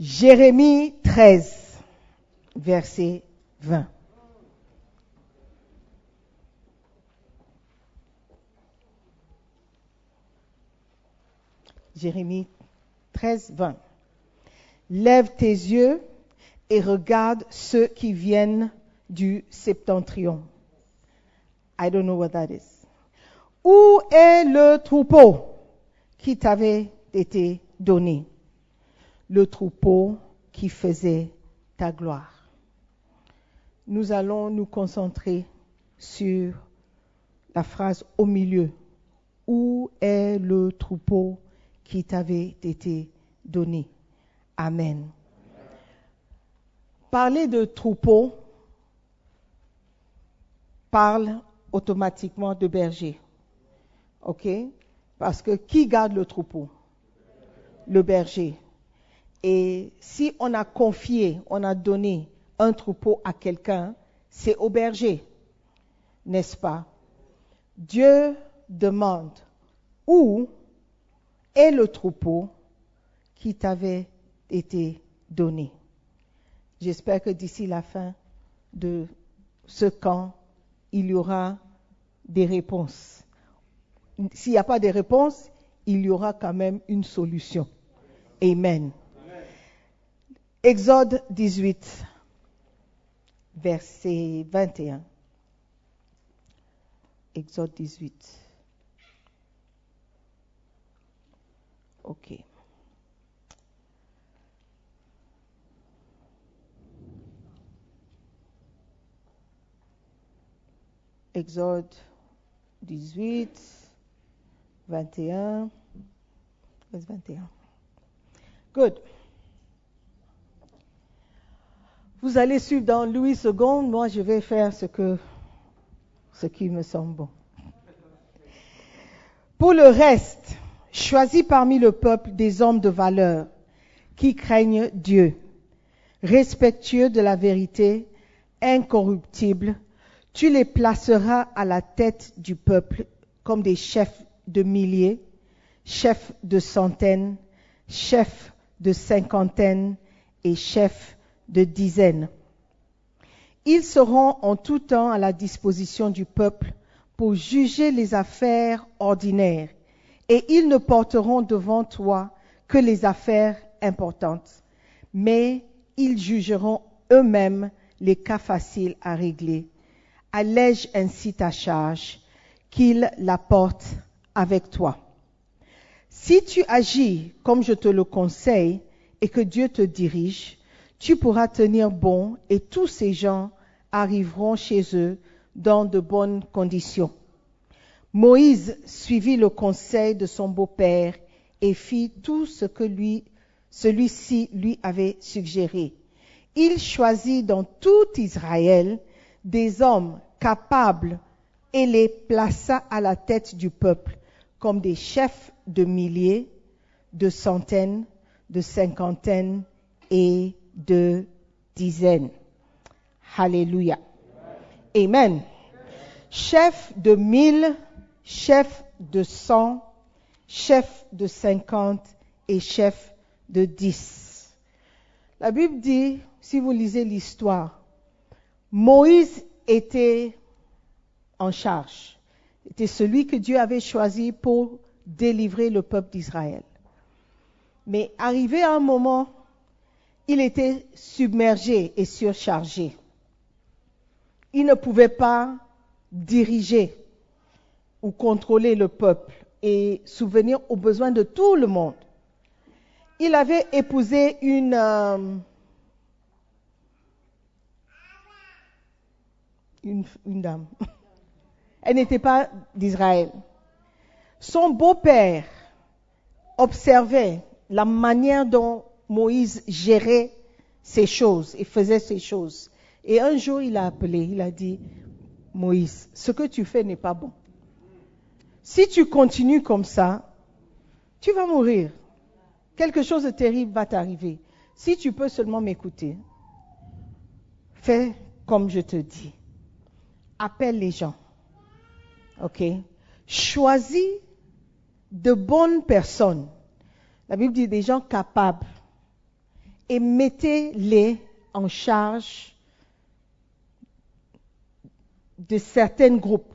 Jérémie 13, verset 20. Jérémie 13, 20. Lève tes yeux et regarde ceux qui viennent du septentrion. I don't know what that is. Où est le troupeau qui t'avait été donné? Le troupeau qui faisait ta gloire. Nous allons nous concentrer sur la phrase au milieu. Où est le troupeau qui t'avait été donné? Amen. Parler de troupeau parle automatiquement de berger. OK? Parce que qui garde le troupeau? Le berger. Et si on a confié, on a donné un troupeau à quelqu'un, c'est au berger, n'est-ce pas? Dieu demande où est le troupeau qui t'avait été donné. J'espère que d'ici la fin de ce camp, il y aura des réponses. S'il n'y a pas de réponses, il y aura quand même une solution. Amen. Exode 18, verset 21. Exode 18. OK. Exode 18, 21. 21. Good. Vous allez suivre dans Louis II, moi je vais faire ce que ce qui me semble bon. Pour le reste, choisis parmi le peuple des hommes de valeur qui craignent Dieu, respectueux de la vérité, incorruptibles. Tu les placeras à la tête du peuple comme des chefs de milliers, chefs de centaines, chefs de cinquantaines et chefs de dizaines. Ils seront en tout temps à la disposition du peuple pour juger les affaires ordinaires et ils ne porteront devant toi que les affaires importantes, mais ils jugeront eux-mêmes les cas faciles à régler. Allège ainsi ta charge, qu'ils la portent avec toi. Si tu agis comme je te le conseille et que Dieu te dirige, tu pourras tenir bon et tous ces gens arriveront chez eux dans de bonnes conditions. Moïse suivit le conseil de son beau-père et fit tout ce que lui, celui-ci lui avait suggéré. Il choisit dans tout Israël des hommes capables et les plaça à la tête du peuple comme des chefs de milliers, de centaines, de cinquantaines et de dizaines. Alléluia. Amen. Chef de mille, chef de cent, chef de cinquante et chef de dix. La Bible dit, si vous lisez l'histoire, Moïse était en charge. Était celui que Dieu avait choisi pour délivrer le peuple d'Israël. Mais arrivé un moment, il était submergé et surchargé. Il ne pouvait pas diriger ou contrôler le peuple et souvenir aux besoins de tout le monde. Il avait épousé une, euh, une, une dame. Elle n'était pas d'Israël. Son beau-père observait la manière dont Moïse gérait ces choses et faisait ces choses. Et un jour, il a appelé, il a dit, Moïse, ce que tu fais n'est pas bon. Si tu continues comme ça, tu vas mourir. Quelque chose de terrible va t'arriver. Si tu peux seulement m'écouter, fais comme je te dis. Appelle les gens. OK? Choisis de bonnes personnes. La Bible dit des gens capables et mettez-les en charge de certains groupes.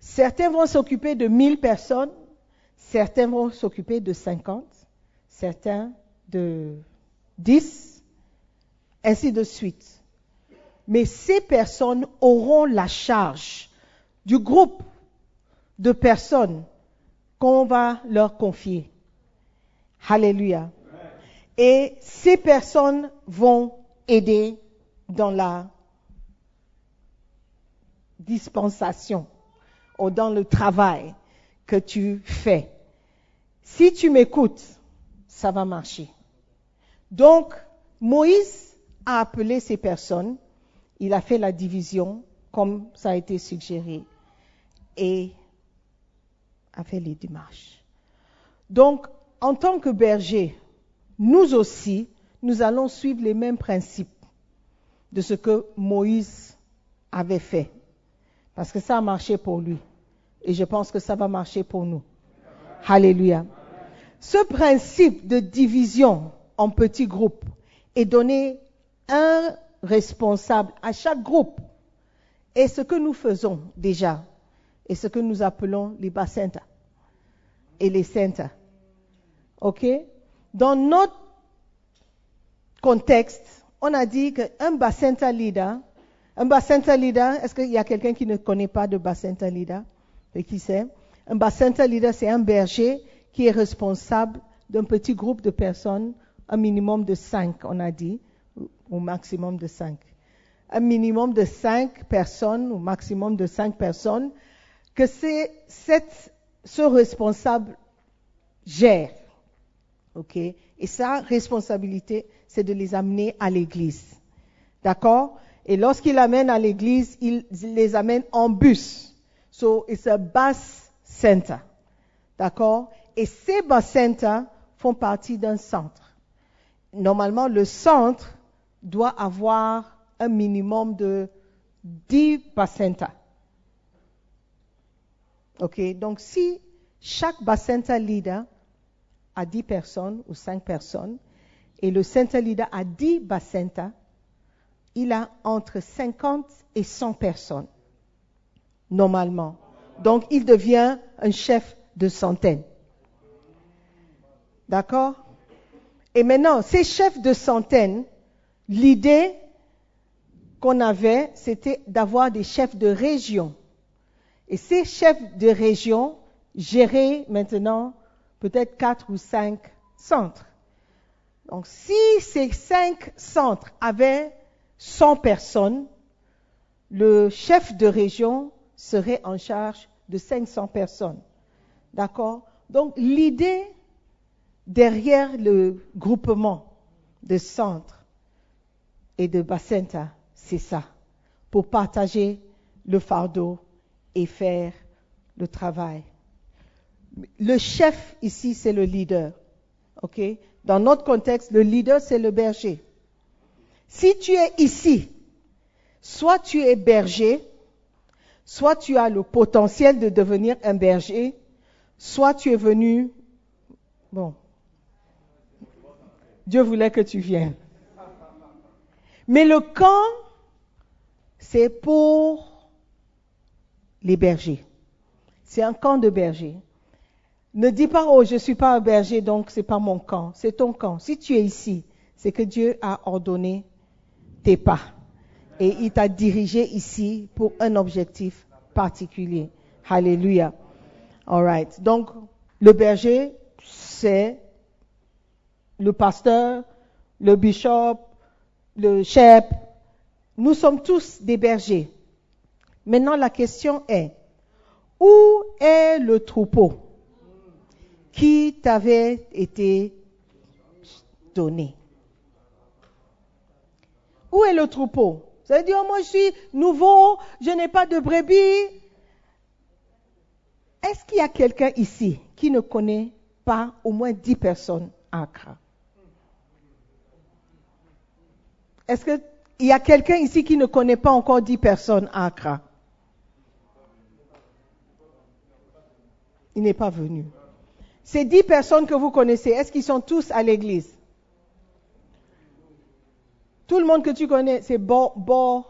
Certains vont s'occuper de 1000 personnes, certains vont s'occuper de 50, certains de 10, ainsi de suite. Mais ces personnes auront la charge du groupe de personnes qu'on va leur confier. Alléluia. Et ces personnes vont aider dans la dispensation ou dans le travail que tu fais. Si tu m'écoutes, ça va marcher. Donc, Moïse a appelé ces personnes, il a fait la division comme ça a été suggéré et a fait les démarches. Donc, en tant que berger, nous aussi, nous allons suivre les mêmes principes de ce que Moïse avait fait. Parce que ça a marché pour lui. Et je pense que ça va marcher pour nous. Alléluia. Ce principe de division en petits groupes et donner un responsable à chaque groupe est ce que nous faisons déjà et ce que nous appelons les bassins et les centres. OK? Dans notre contexte, on a dit qu'un bassin leader, un bassin leader, est-ce qu'il y a quelqu'un qui ne connaît pas de bassin leader Et qui sait? Un bassin leader, c'est un berger qui est responsable d'un petit groupe de personnes, un minimum de cinq, on a dit, au maximum de cinq. Un minimum de cinq personnes, au maximum de cinq personnes, que c'est ce responsable gère. OK? Et sa responsabilité, c'est de les amener à l'église. D'accord? Et lorsqu'il amène à l'église, il les amène en bus. So, it's a bus center. D'accord? Et ces bus centers font partie d'un centre. Normalement, le centre doit avoir un minimum de 10 bus centers. OK? Donc, si chaque bus center leader à 10 personnes ou 5 personnes et le center leader a 10 Bacenta, il a entre 50 et 100 personnes, normalement. Donc, il devient un chef de centaine. D'accord? Et maintenant, ces chefs de centaine, l'idée qu'on avait, c'était d'avoir des chefs de région. Et ces chefs de région géraient maintenant peut-être quatre ou cinq centres. Donc si ces cinq centres avaient 100 personnes, le chef de région serait en charge de 500 personnes. D'accord? Donc l'idée derrière le groupement de centres et de bassins, c'est ça, pour partager le fardeau et faire le travail le chef ici, c'est le leader. OK? Dans notre contexte, le leader, c'est le berger. Si tu es ici, soit tu es berger, soit tu as le potentiel de devenir un berger, soit tu es venu, bon, Dieu voulait que tu viennes. Mais le camp, c'est pour les bergers. C'est un camp de bergers. Ne dis pas, oh, je ne suis pas un berger, donc ce n'est pas mon camp. C'est ton camp. Si tu es ici, c'est que Dieu a ordonné tes pas. Et il t'a dirigé ici pour un objectif particulier. Alléluia. All right. Donc, le berger, c'est le pasteur, le bishop, le chef. Nous sommes tous des bergers. Maintenant, la question est, où est le troupeau? Qui t'avait été donné. Où est le troupeau? Vous allez dire, oh, moi je suis nouveau, je n'ai pas de brebis. Est-ce qu'il y a quelqu'un ici qui ne connaît pas au moins dix personnes à Accra? Est-ce qu'il y a quelqu'un ici qui ne connaît pas encore dix personnes à Accra? Il n'est pas venu. Ces dix personnes que vous connaissez, est-ce qu'ils sont tous à l'église? Tout le monde que tu connais, c'est Bo, Bo.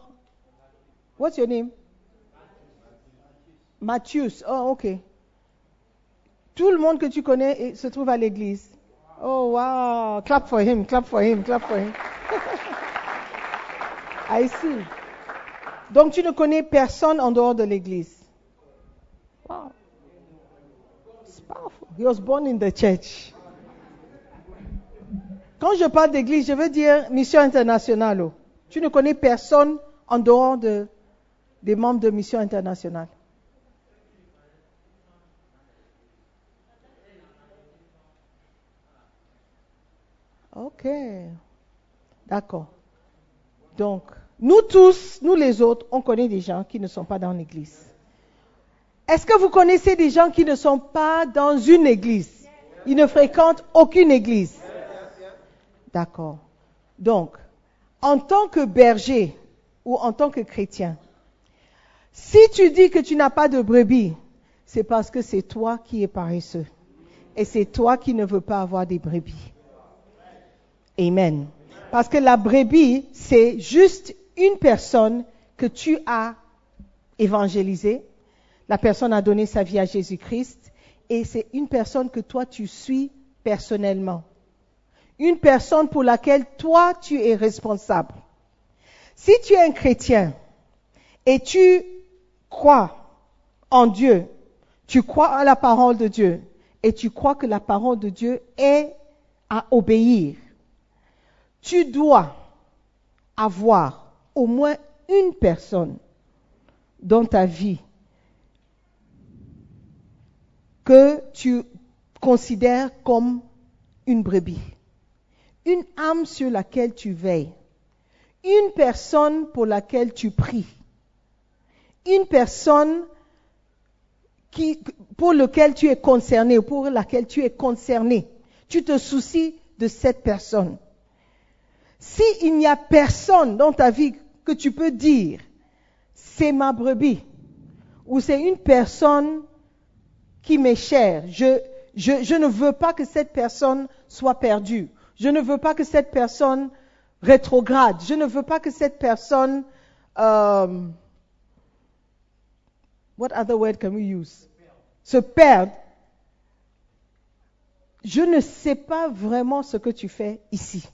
What's your name? Matthius. Oh, ok. Tout le monde que tu connais se trouve à l'église. Oh, wow. Clap for him, clap for him, clap for him. I see. Donc tu ne connais personne en dehors de l'église. Wow. Powerful. He was born in the church. Quand je parle d'église, je veux dire mission internationale. Tu ne connais personne en dehors de, des membres de mission internationale. Ok. D'accord. Donc, nous tous, nous les autres, on connaît des gens qui ne sont pas dans l'église. Est-ce que vous connaissez des gens qui ne sont pas dans une église? Ils ne fréquentent aucune église. D'accord. Donc, en tant que berger ou en tant que chrétien, si tu dis que tu n'as pas de brebis, c'est parce que c'est toi qui es paresseux. Et c'est toi qui ne veux pas avoir des brebis. Amen. Parce que la brebis, c'est juste une personne que tu as évangélisée. La personne a donné sa vie à Jésus-Christ. Et c'est une personne que toi, tu suis personnellement. Une personne pour laquelle toi, tu es responsable. Si tu es un chrétien et tu crois en Dieu, tu crois à la parole de Dieu et tu crois que la parole de Dieu est à obéir, tu dois avoir au moins une personne dans ta vie que tu considères comme une brebis, une âme sur laquelle tu veilles, une personne pour laquelle tu pries, une personne qui, pour laquelle tu es concerné, pour laquelle tu es concerné. Tu te soucies de cette personne. S'il n'y a personne dans ta vie que tu peux dire, c'est ma brebis, ou c'est une personne qui m'est chère, je, ne veux pas que cette personne soit perdue. Je ne veux pas que cette personne rétrograde. Je ne veux pas que cette personne, um, what other word can we use? Se perde. Je ne sais pas vraiment ce que tu fais ici.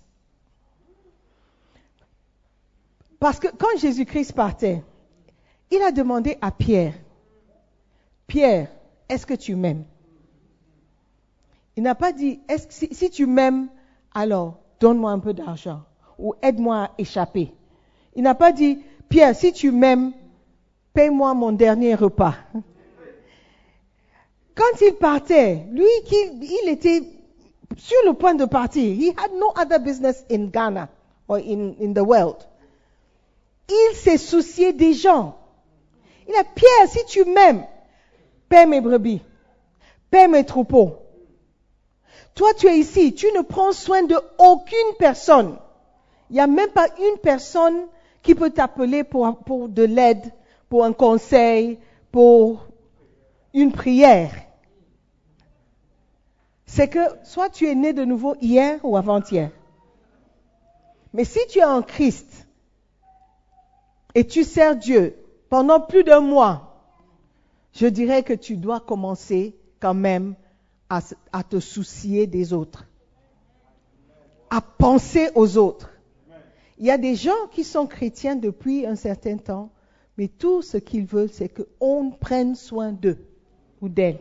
Parce que quand Jésus-Christ partait, il a demandé à Pierre, Pierre, est-ce que tu m'aimes? Il n'a pas dit, si, tu m'aimes, alors donne-moi un peu d'argent ou aide-moi à échapper. Il n'a pas dit, Pierre, si tu m'aimes, paye-moi mon dernier repas. Quand il partait, lui, il était sur le point de partir. He had no other business in Ghana or in, in the world. Il s'est soucié des gens. Il a, Pierre, si tu m'aimes, paie mes brebis, paie mes troupeaux. Toi, tu es ici, tu ne prends soin de aucune personne. Il n'y a même pas une personne qui peut t'appeler pour, pour de l'aide, pour un conseil, pour une prière. C'est que soit tu es né de nouveau hier ou avant-hier. Mais si tu es en Christ, et tu sers Dieu pendant plus d'un mois, je dirais que tu dois commencer quand même à, te soucier des autres, à penser aux autres. Il y a des gens qui sont chrétiens depuis un certain temps, mais tout ce qu'ils veulent, c'est qu'on prenne soin d'eux ou d'elles.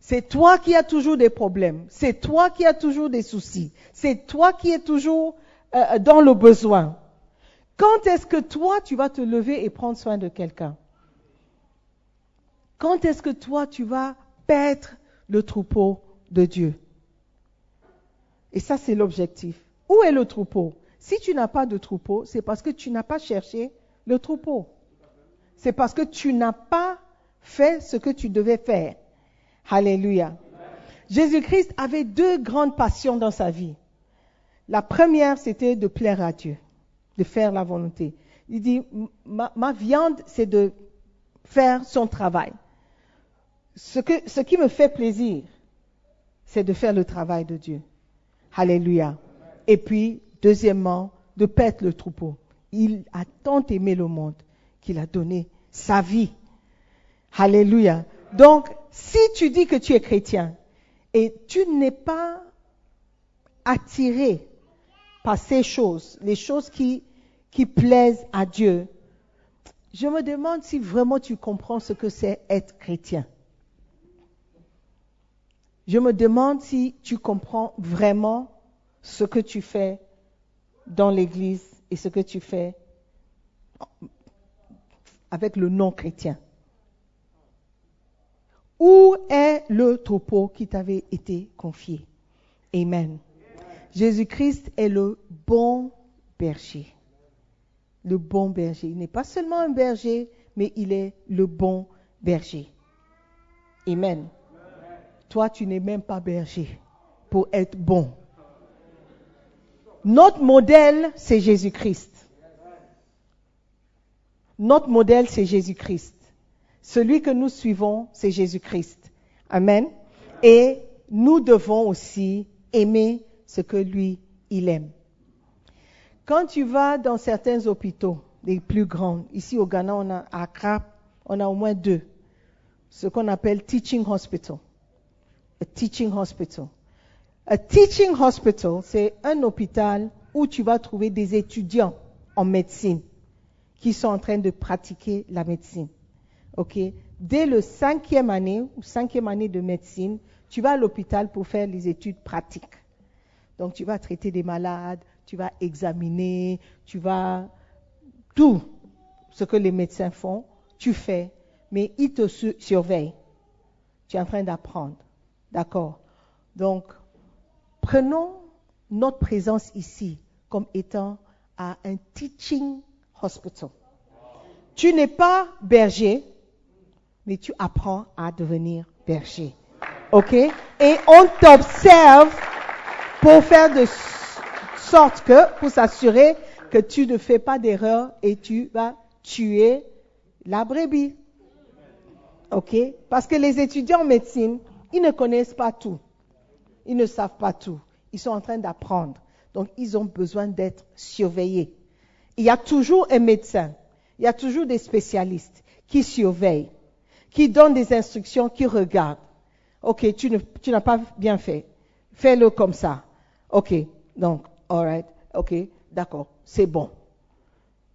C'est toi qui as toujours des problèmes, c'est toi qui as toujours des soucis, c'est toi qui es toujours euh, dans le besoin. Quand est-ce que toi, tu vas te lever et prendre soin de quelqu'un? Quand est-ce que toi, tu vas paître le troupeau de Dieu? Et ça, c'est l'objectif. Où est le troupeau? Si tu n'as pas de troupeau, c'est parce que tu n'as pas cherché le troupeau. C'est parce que tu n'as pas fait ce que tu devais faire. Alléluia. Jésus-Christ avait deux grandes passions dans sa vie. La première, c'était de plaire à Dieu de faire la volonté. Il dit, ma, viande, c'est de faire son travail. Ce, qui me fait plaisir, c'est de faire le travail de Dieu. Alléluia. Et puis Deuxièmement, de perdre le troupeau. Il a tant aimé le monde qu'il a donné sa vie. Alléluia. Donc, si tu dis que tu es chrétien et tu n'es pas attiré par ces choses, les choses qui plaisent à Dieu, je me demande si vraiment tu comprends ce que c'est être chrétien. Je me demande si tu comprends vraiment ce que tu fais dans l'Église et ce que tu fais avec le non-chrétien. Où est le troupeau qui t'avait été confié? Amen. Jésus-Christ est le bon berger. Le bon berger. Il n'est pas seulement un berger, mais il est le bon berger. Amen. Toi, tu n'es même pas berger pour être bon. Notre modèle, c'est Jésus-Christ. Notre modèle, c'est Jésus-Christ. Celui que nous suivons, c'est Jésus-Christ. Amen. Et nous devons aussi aimer ce que lui, il aime. Quand tu vas dans certains hôpitaux, les plus grands, ici au Ghana, on a à Accra, on a au moins deux, ce qu'on appelle teaching hospital. A teaching hospital. A teaching hospital, c'est un hôpital où tu vas trouver des étudiants en médecine qui sont en train de pratiquer la médecine. OK? Dès le cinquième année ou cinquième année de médecine, tu vas à l'hôpital pour faire les études pratiques. Donc tu vas traiter des malades, tu vas examiner, tu vas tout ce que les médecins font, tu fais, mais ils te surveillent. Tu es en train d'apprendre. D'accord Donc, prenons notre présence ici comme étant à un teaching hospital. Tu n'es pas berger, mais tu apprends à devenir berger. OK? Et on t'observe pour faire de sorte que, pour s'assurer que tu ne fais pas d'erreur et tu vas tuer la brebis. OK? Parce que les étudiants en médecine, ils ne connaissent pas tout. Ils ne savent pas tout. Ils sont en train d'apprendre. Donc, ils ont besoin d'être surveillés. Il y a toujours un médecin, il y a toujours des spécialistes qui surveillent, qui donnent des instructions, qui regardent. OK, tu, n'as pas bien fait. Fais-le comme ça. OK, donc, alright, OK, d'accord, c'est bon.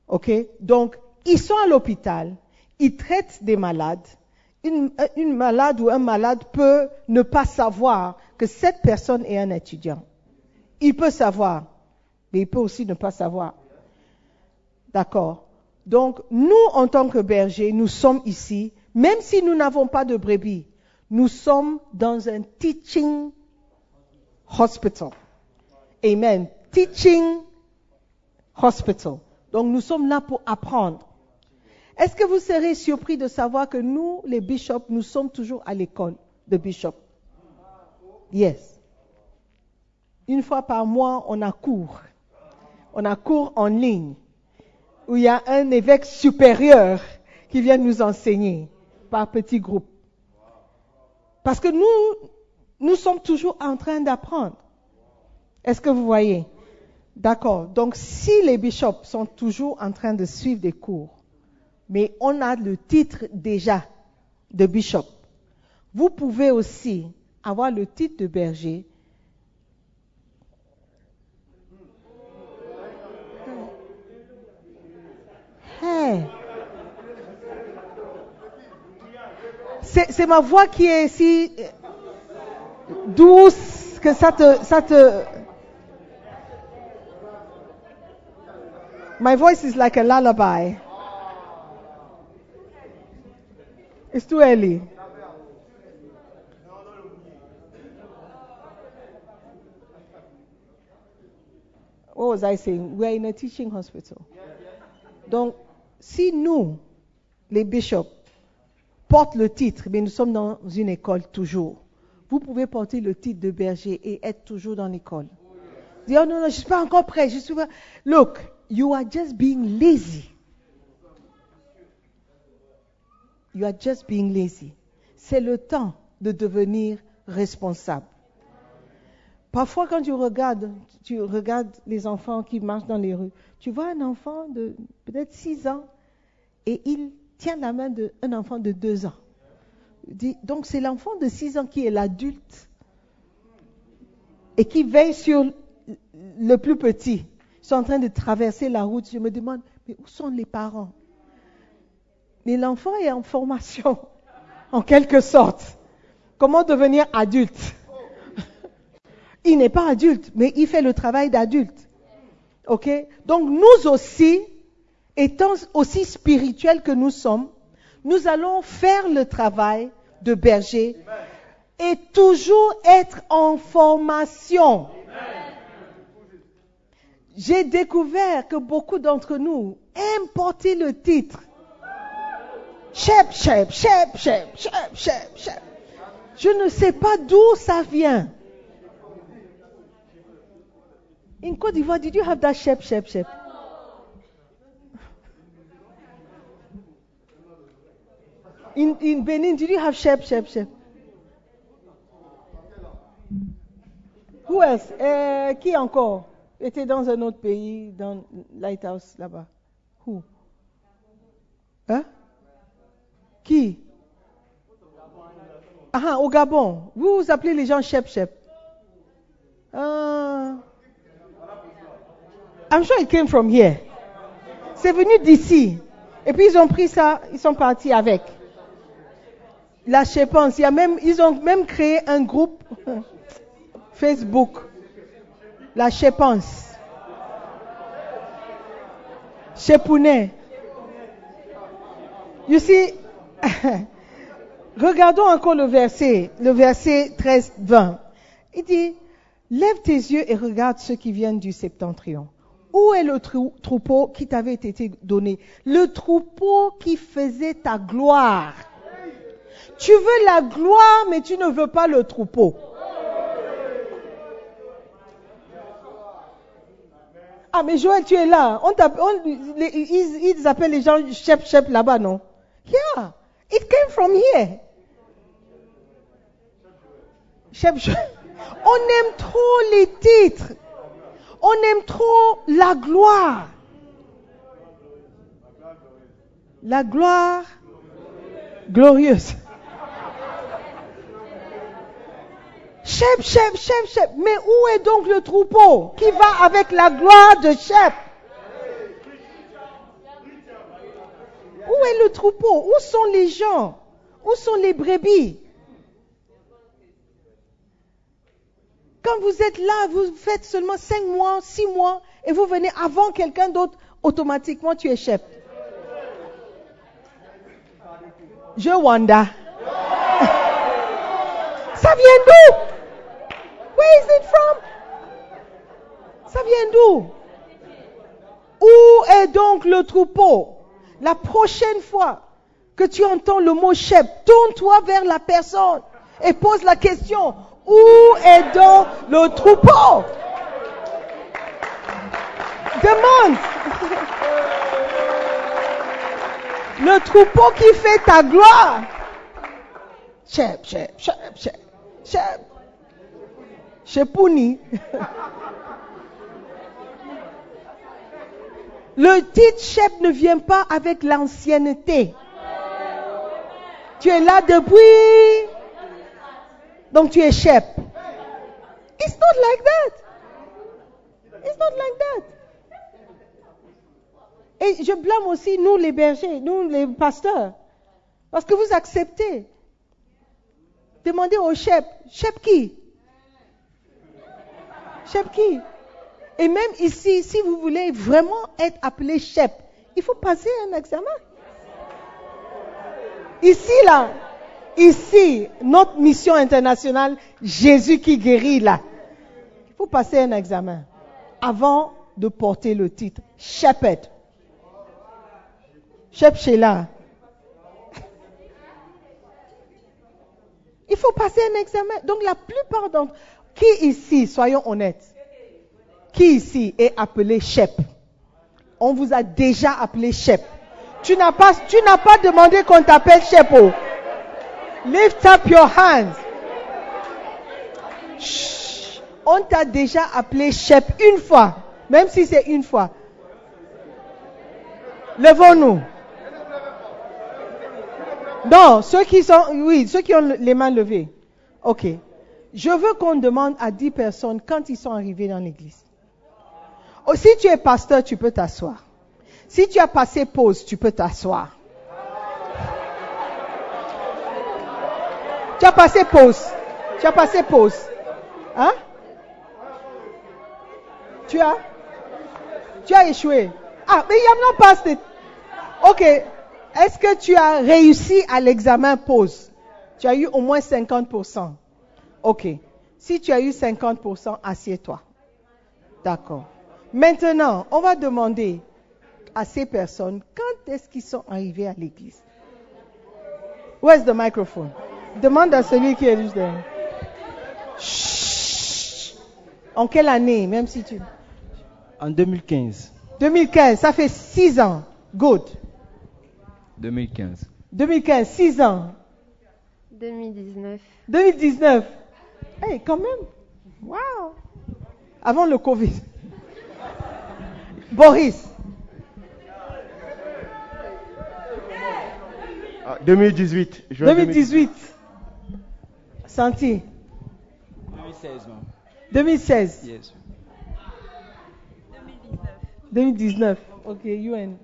OK, donc, ils sont à l'hôpital, ils traitent des malades. Une, une malade ou un malade peut ne pas savoir que cette personne est un étudiant. Il peut savoir, mais il peut aussi ne pas savoir. D'accord Donc, nous, en tant que bergers, nous sommes ici, même si nous n'avons pas de brebis, nous sommes dans un teaching hospital. Amen. Teaching hospital. Donc, nous sommes là pour apprendre. Est-ce que vous serez surpris de savoir que nous, les bishops, nous sommes toujours à l'école de bishop? Yes. Une fois par mois, on a cours. On a cours en ligne où il y a un évêque supérieur qui vient nous enseigner par petits groupes. Parce que nous, nous sommes toujours en train d'apprendre. Est-ce que vous voyez? D'accord. Donc si les bishops sont toujours en train de suivre des cours, mais on a le titre déjà de bishop, vous pouvez aussi avoir le titre de berger C'est ma voix qui est si douce que ça te, ça te. My voice is like a lullaby. It's too early. What was I saying? We're in a teaching hospital. Donc, si nous, les bishops, portent le titre, mais nous sommes dans une école toujours. Vous pouvez porter le titre de berger et être toujours dans l'école. Dire, oh non, non, je ne suis pas encore prêt. Je suis pas... Look, you are just being lazy. You are just being lazy. C'est le temps de devenir responsable. Parfois, quand tu regardes, tu regardes les enfants qui marchent dans les rues, tu vois un enfant de peut-être 6 ans et il tient la main d'un enfant de 2 ans. Donc, c'est l'enfant de 6 ans qui est l'adulte et qui veille sur le plus petit. Ils sont en train de traverser la route. Je me demande, mais où sont les parents Mais l'enfant est en formation, en quelque sorte. Comment devenir adulte? Il n'est pas adulte, mais il fait le travail d'adulte. OK? Donc nous aussi, étant aussi spirituels que nous sommes, nous allons faire le travail de berger et toujours être en formation. J'ai découvert que beaucoup d'entre nous aiment porter le titre. Chep, chep, chep, chep, chep, chep, chep. Je ne sais pas d'où ça vient. In Côte d'Ivoire, did you have that shep, shep, shep? In, in Benin, did you have shep, shep, shep? Who else? Euh, qui encore? Était dans un autre pays, dans Lighthouse là-bas? Who? Hein? Qui? Ah, au Gabon. Vous vous appelez les gens chep, chep. Ah. I'm sure it came from here. C'est venu d'ici. Et puis ils ont pris ça, ils sont partis avec. La Chépance, il même, ils ont même créé un groupe Facebook. La Chépance. Chépounet. You see, regardons encore le verset, le verset 13-20. Il dit, lève tes yeux et regarde ceux qui viennent du septentrion. Où est le troupeau qui t'avait été donné? Le troupeau qui faisait ta gloire. Tu veux la gloire, mais tu ne veux pas le troupeau. Ah, mais Joël, tu es là. Ils, appellent les gens chef, chef là-bas, non? Yeah, it came from here. On aime trop les titres. On aime trop la gloire. La gloire glorieuse. Chef, chef, chef, chef. Mais où est donc le troupeau qui va avec la gloire de chef? Où est le troupeau? Où sont les gens? Où sont les brebis? Quand vous êtes là, vous faites seulement cinq mois, six mois, et vous venez avant quelqu'un d'autre, automatiquement tu es chef. Je Wanda. Ça vient d'où? Where is it from? Ça vient d'où? Où est donc le troupeau? La prochaine fois que tu entends le mot chef, tourne-toi vers la personne et pose la question, où est donc le troupeau? Demande. Le troupeau qui fait ta gloire. Chep, chep, chep, chep, chep. Chepouni. Le titre chef ne vient pas avec l'ancienneté. Tu es là depuis donc tu es chef. It's not like that. It's not like that. Et je blâme aussi nous les bergers, nous les pasteurs. Parce que vous acceptez. Demandez au chef, chef qui? Chef qui? Et même ici, si vous voulez vraiment être appelé chef, il faut passer un examen. Ici, là, Ici, notre mission internationale, Jésus qui guérit là. Il faut passer un examen avant de porter le titre Shepherd. Shep Sheila. Il faut passer un examen. Donc la plupart d'entre qui ici, soyons honnêtes, qui ici est appelé Shep On vous a déjà appelé Shep. Tu n'as pas, tu n'as pas demandé qu'on t'appelle Shepo. Lift up your hands. On t'a déjà appelé chef une fois, même si c'est une fois. Levons-nous. Non, ceux qui sont, oui, ceux qui ont les mains levées. Ok. Je veux qu'on demande à 10 personnes quand ils sont arrivés dans l'église. Oh, si tu es pasteur, tu peux t'asseoir. Si tu as passé pause, tu peux t'asseoir. Tu as passé pause. Tu as passé pause. Hein? Tu as? Tu as échoué. Ah, mais il y a non pas. Ok. Est-ce que tu as réussi à l'examen pause? Tu as eu au moins 50%. Ok. Si tu as eu 50%, assieds-toi. D'accord. Maintenant, on va demander à ces personnes quand est-ce qu'ils sont arrivés à l'église? Where's the microphone? Demande à celui qui est juste derrière. En quelle année, même si tu... En 2015. 2015, ça fait 6 ans. Good. 2015. 2015, 6 ans. 2019. 2019. Hey, quand même. Wow. Avant le Covid. Boris. 2018. 2018. Santi. 2016, non 2016. Yes. 2019. Ok, UN.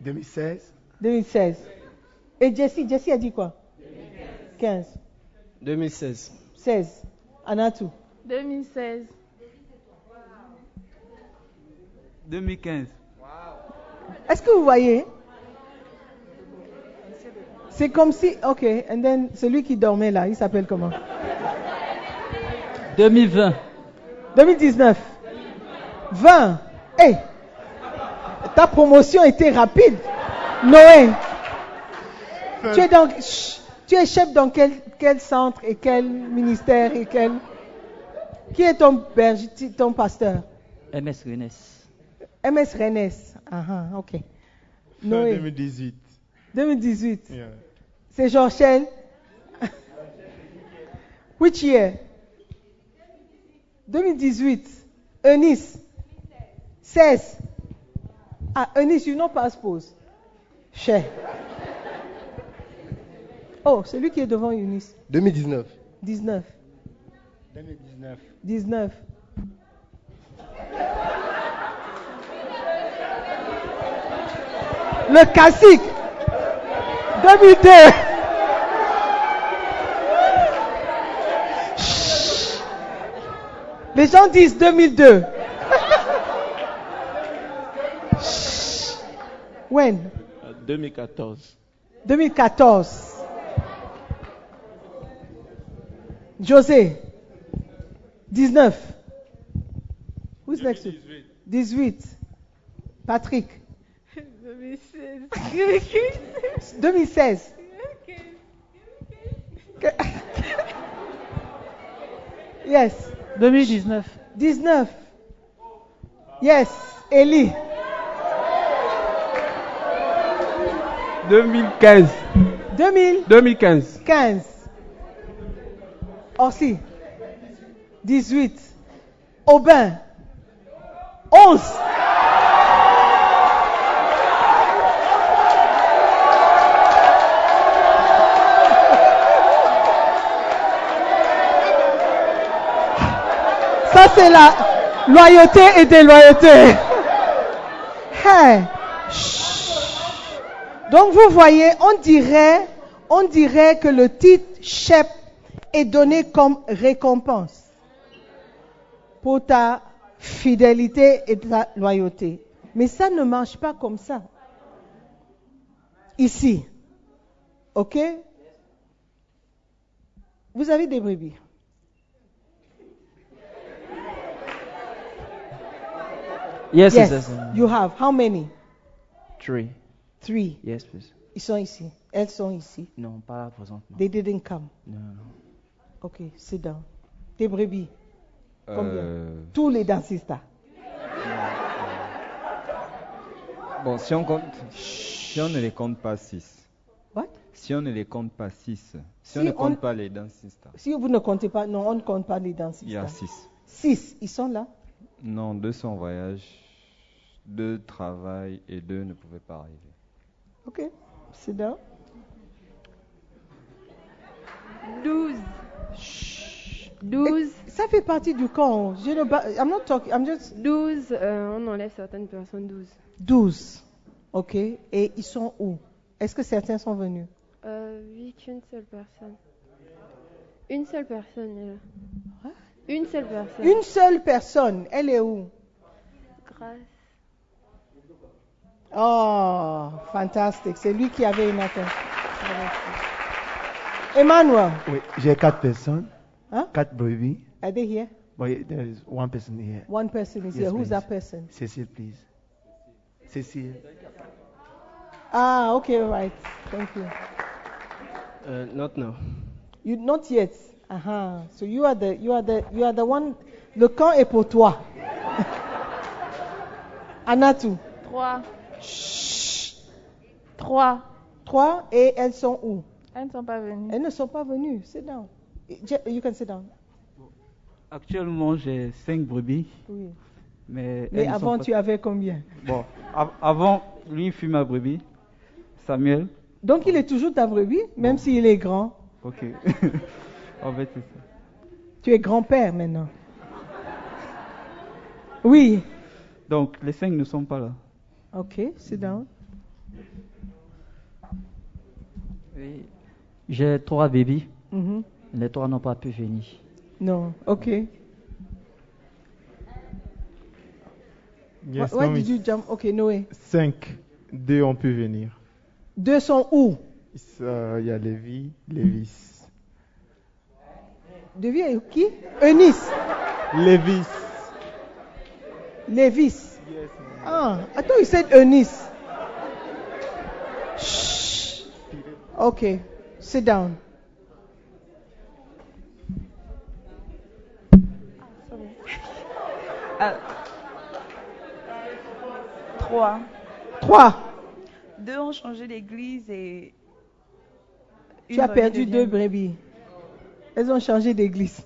2016. 2016. Et Jessie, Jessie a dit quoi? 15. 2016. 16. Anatou. 2016. 2015. Est-ce que vous voyez? C'est comme si, ok, and then celui qui dormait là, il s'appelle comment? 2020. 2019. 20. Hey, ta promotion était rapide. Noé, tu es, dans, tu es chef dans quel, quel centre et quel ministère et quel... Qui est ton, berger, ton pasteur? MS Rennes. MS Rennes. Ah, ah, ok. Fin Noé, 2018. 2018. Yeah. C'est Jean-Chel. Which year? 2018. Eunice. 16. Ah, Eunice, you know pass pause. Cher. Oh, celui qui est devant Eunice. 2019. 19. 2019. 19. Le classique. 2002. Chut. Les gens disent 2002. Chut. When? 2014. 2014. José. 19. Who's next? to- 18. Patrick. 2016. 2016. Que- yes. 2019. 19. Yes. Eli. 2015. 2015. 2015. Orsi. 18. Aubin. 11. C'est la loyauté et déloyauté. Hey. Donc, vous voyez, on dirait, on dirait que le titre chef est donné comme récompense pour ta fidélité et ta loyauté. Mais ça ne marche pas comme ça. Ici. OK? Vous avez des brebis. Yes, Yes, yes, yes. you have. How many? Three. Three. Yes, please. Ils sont ici. Elles sont ici. Non, pas là présentement. They didn't come. Non, non. OK, sit down. Tes brebis. Combien Euh, Tous les dansistes. bon, si on compte, si on ne les compte pas 6. What? Si on ne les compte pas 6, si, Si on ne on- compte pas les dentistes, Si vous ne comptez pas, non, on ne compte pas les dentistes. il y a 6. Six, ils sont là. Non, deux sont en voyage, deux travaillent et deux ne pouvaient pas arriver. Ok, c'est là. 12. 12. Ça fait partie du camp. Je ne I'm not talking, I'm just 12. euh, on enlève certaines personnes. 12. 12. Ok, et ils sont où? Est-ce que certains sont venus? Euh, oui, qu'une seule personne. Une seule personne est là. Une seule personne. Une seule personne, elle est où? Grâce. Oh, fantastique. C'est lui qui avait une atteinte. Emmanuel, Oui, j'ai quatre personnes, Hein? quatre brebis. are they here? But there is one person here. One person is Yes, here. Who's please. that person? Cécile, please. Cécile. Ah, okay, right. Thank you. Uh, not now. You not yet. Uh-huh. So you are the you are the you are the one. Le camp est pour toi. Anatou. 3. Chut. 3. Trois et elles sont où? Elles ne sont pas venues. Elles ne sont pas venues. Sit down. You can sit down. Actuellement, j'ai 5 brebis, Oui. mais, avant, pas- tu avais combien? Bon, av- avant, lui fut ma brebis, Samuel. Donc il est toujours ta brebis, même s'il est grand. Ok. en fait, c'est ça. Tu es grand-père maintenant. Oui. Donc, les 5 ne sont pas là. Ok, sit down. Oui. J'ai trois bébés. Mhm. Les trois n'ont pas pu venir. Non. Ok. Yes, Why, why no, did you jump? Ok, Noé. Cinq. Deux ont pu venir. Deux sont où? Euh, Il y a Lévi, Lévis. Devis qui? Eunice. Lévis. Lévis. Ah, I thought you said Eunice. Shh. Okay, sit down. Ah. 3. Trois. Deux ont changé d'église et. Tu as perdu deux de- brebis. Elles ont changé d'église.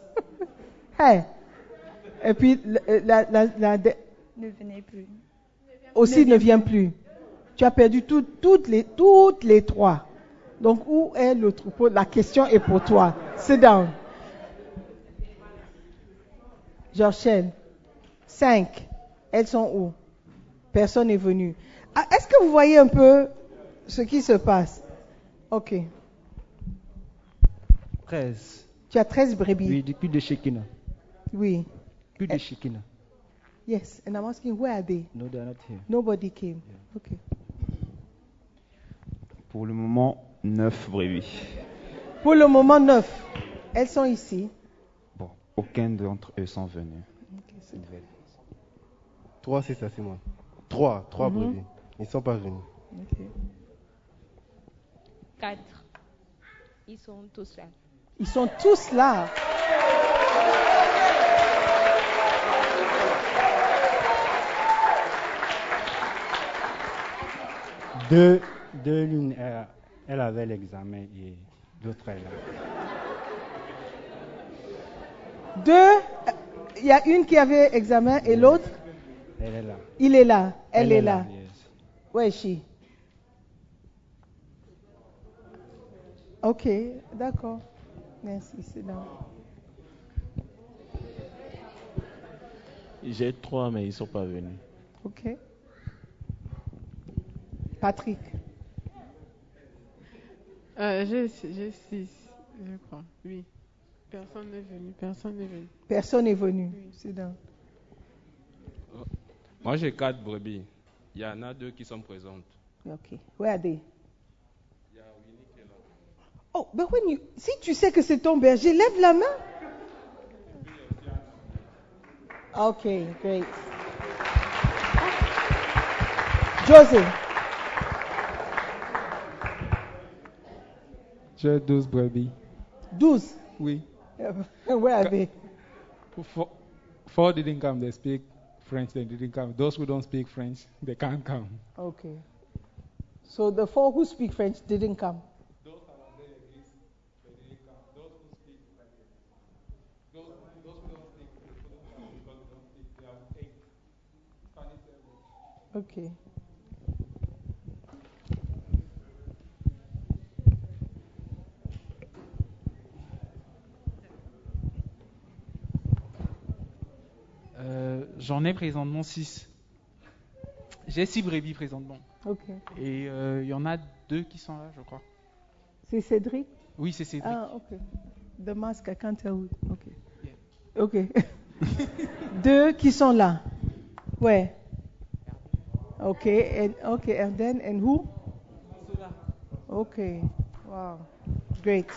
hey. Et puis la, la- la- la- de- Ne venez plus. aussi ne vient plus. Tu as perdu tout- toutes, les, toutes les trois. Donc où est le troupeau? La question est pour toi. Sit down. Georgel, cinq. Elles sont où? Personne n'est venu. Ah, Est-ce que vous voyez un peu ce qui se passe? Ok. 13. Tu as 13 brebis. Oui, depuis de Shekinah. Oui. Plus de Shekinah. Yes. And I'm asking, where are they? No, they are not here. Nobody came. Okay. Pour le moment, 9 brebis. Pour le moment, neuf. Elles sont ici. Bon, aucun d'entre eux sont venus. Trois, c'est ça, c'est moi. Trois, trois Mhm. brebis. Ils ne sont pas venus. Ok. 4. Ils sont tous là. Ils sont tous là. Deux, deux l'une, elle, elle avait l'examen et l'autre est là. Deux, il y a une qui avait examen et l'autre, Elle est là. il est là. Elle, Elle est, est là. là, yes. Where is she? Ok, d'accord. Merci, c'est là. J'ai trois, mais ils ne sont pas venus. Ok. Patrick. Euh, j'ai six, je crois. Oui. Personne n'est venu. Personne n'est venu. Personne n'est venu. C'est là. Moi, j'ai quatre brebis. Il y en a deux qui sont présentes. Ok. Where are they? Oh, but when you, si tu sais que c'est ton berger, lève la main. Ok, great. José. J'ai 12 brebis. 12. Oui. Where are they? Four, four didn't come. They speak French. They didn't come. Those who don't speak French, they can't come. Okay. So the four who speak French didn't come. Ok. Euh, J'en ai présentement 6. J'ai 6 brebis présentement. Ok. Et euh, il y en a deux qui sont là, je crois. C'est Cédric? Oui, c'est Cédric. Ah, ok. The mask, I can't tell who. Ok. Ok. Deux qui sont là. Ouais. Ok. And, ok. And then, and who? Ok. Wow. Great.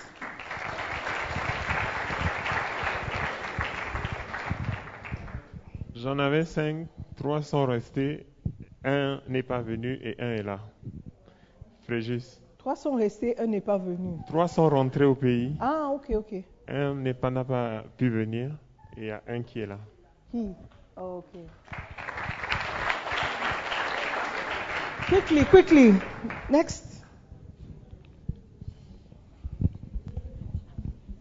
J'en avais cinq, trois sont restés, un n'est pas venu et un est là. Frégis. Trois sont restés, un n'est pas venu. Trois sont rentrés au pays, Ah, ok, ok. un n'est pas- n'a pas pu venir et il y a un qui est là. Qui? Oh, ok. Quickly, quickly. Next.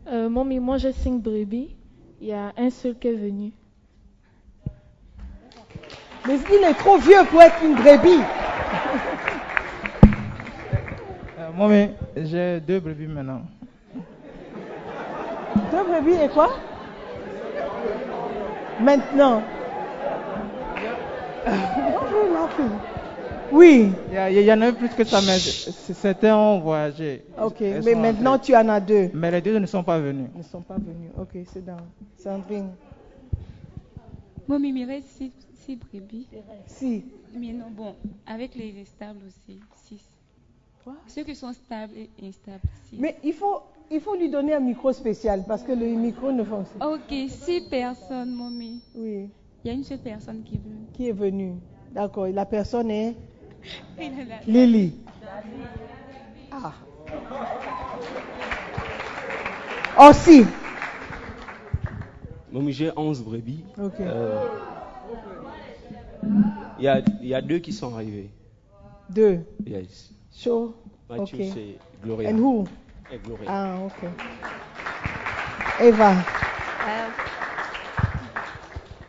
Euh, Mommy, moi j'ai cinq brebis. Il y a un seul qui est venu. Mais il est trop vieux pour être une brebis. Euh, moi, mais j'ai deux brebis maintenant. Deux brebis et quoi? Maintenant. Bonjour, ma fille. Oui. Il y, en a eu plus que ça, mais certains ont voyagé. Ok, Elles mais maintenant tu en as deux. Mais les deux ne sont pas venus. Ils ne sont pas venus. Ok, c'est dans. Sandrine. Moi, il me reste six, six brebis. Si. Mais non, bon, avec les stables aussi, six. Ceux qui sont stables et instables, six. Mais il faut, il faut lui donner un micro spécial parce que le micro ne fonctionne pas. Ok, six personnes, mommy. Oui. Il y a une seule personne qui veut. Qui est venu D'accord. La personne est est. Lily. Ah. Oh si. Moi, j'ai 11 brebis. Ok. Euh, Il y, a, il y a deux qui sont arrivés. Deux. Yes. Show. Mathieu, ok. c'est Gloria. And who? Et Gloria. Ah, ok. Eva. Euh,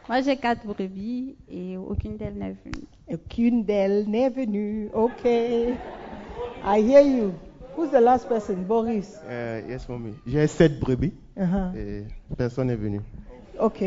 moi, j'ai quatre brebis et aucune d'elles n'est venue. Aucune d'elles n'est venue. Ok. I hear you. Who's the last person? Boris. Euh, yes, mommy. J'ai sept brebis Uh-huh. et personne n'est venu. Ok.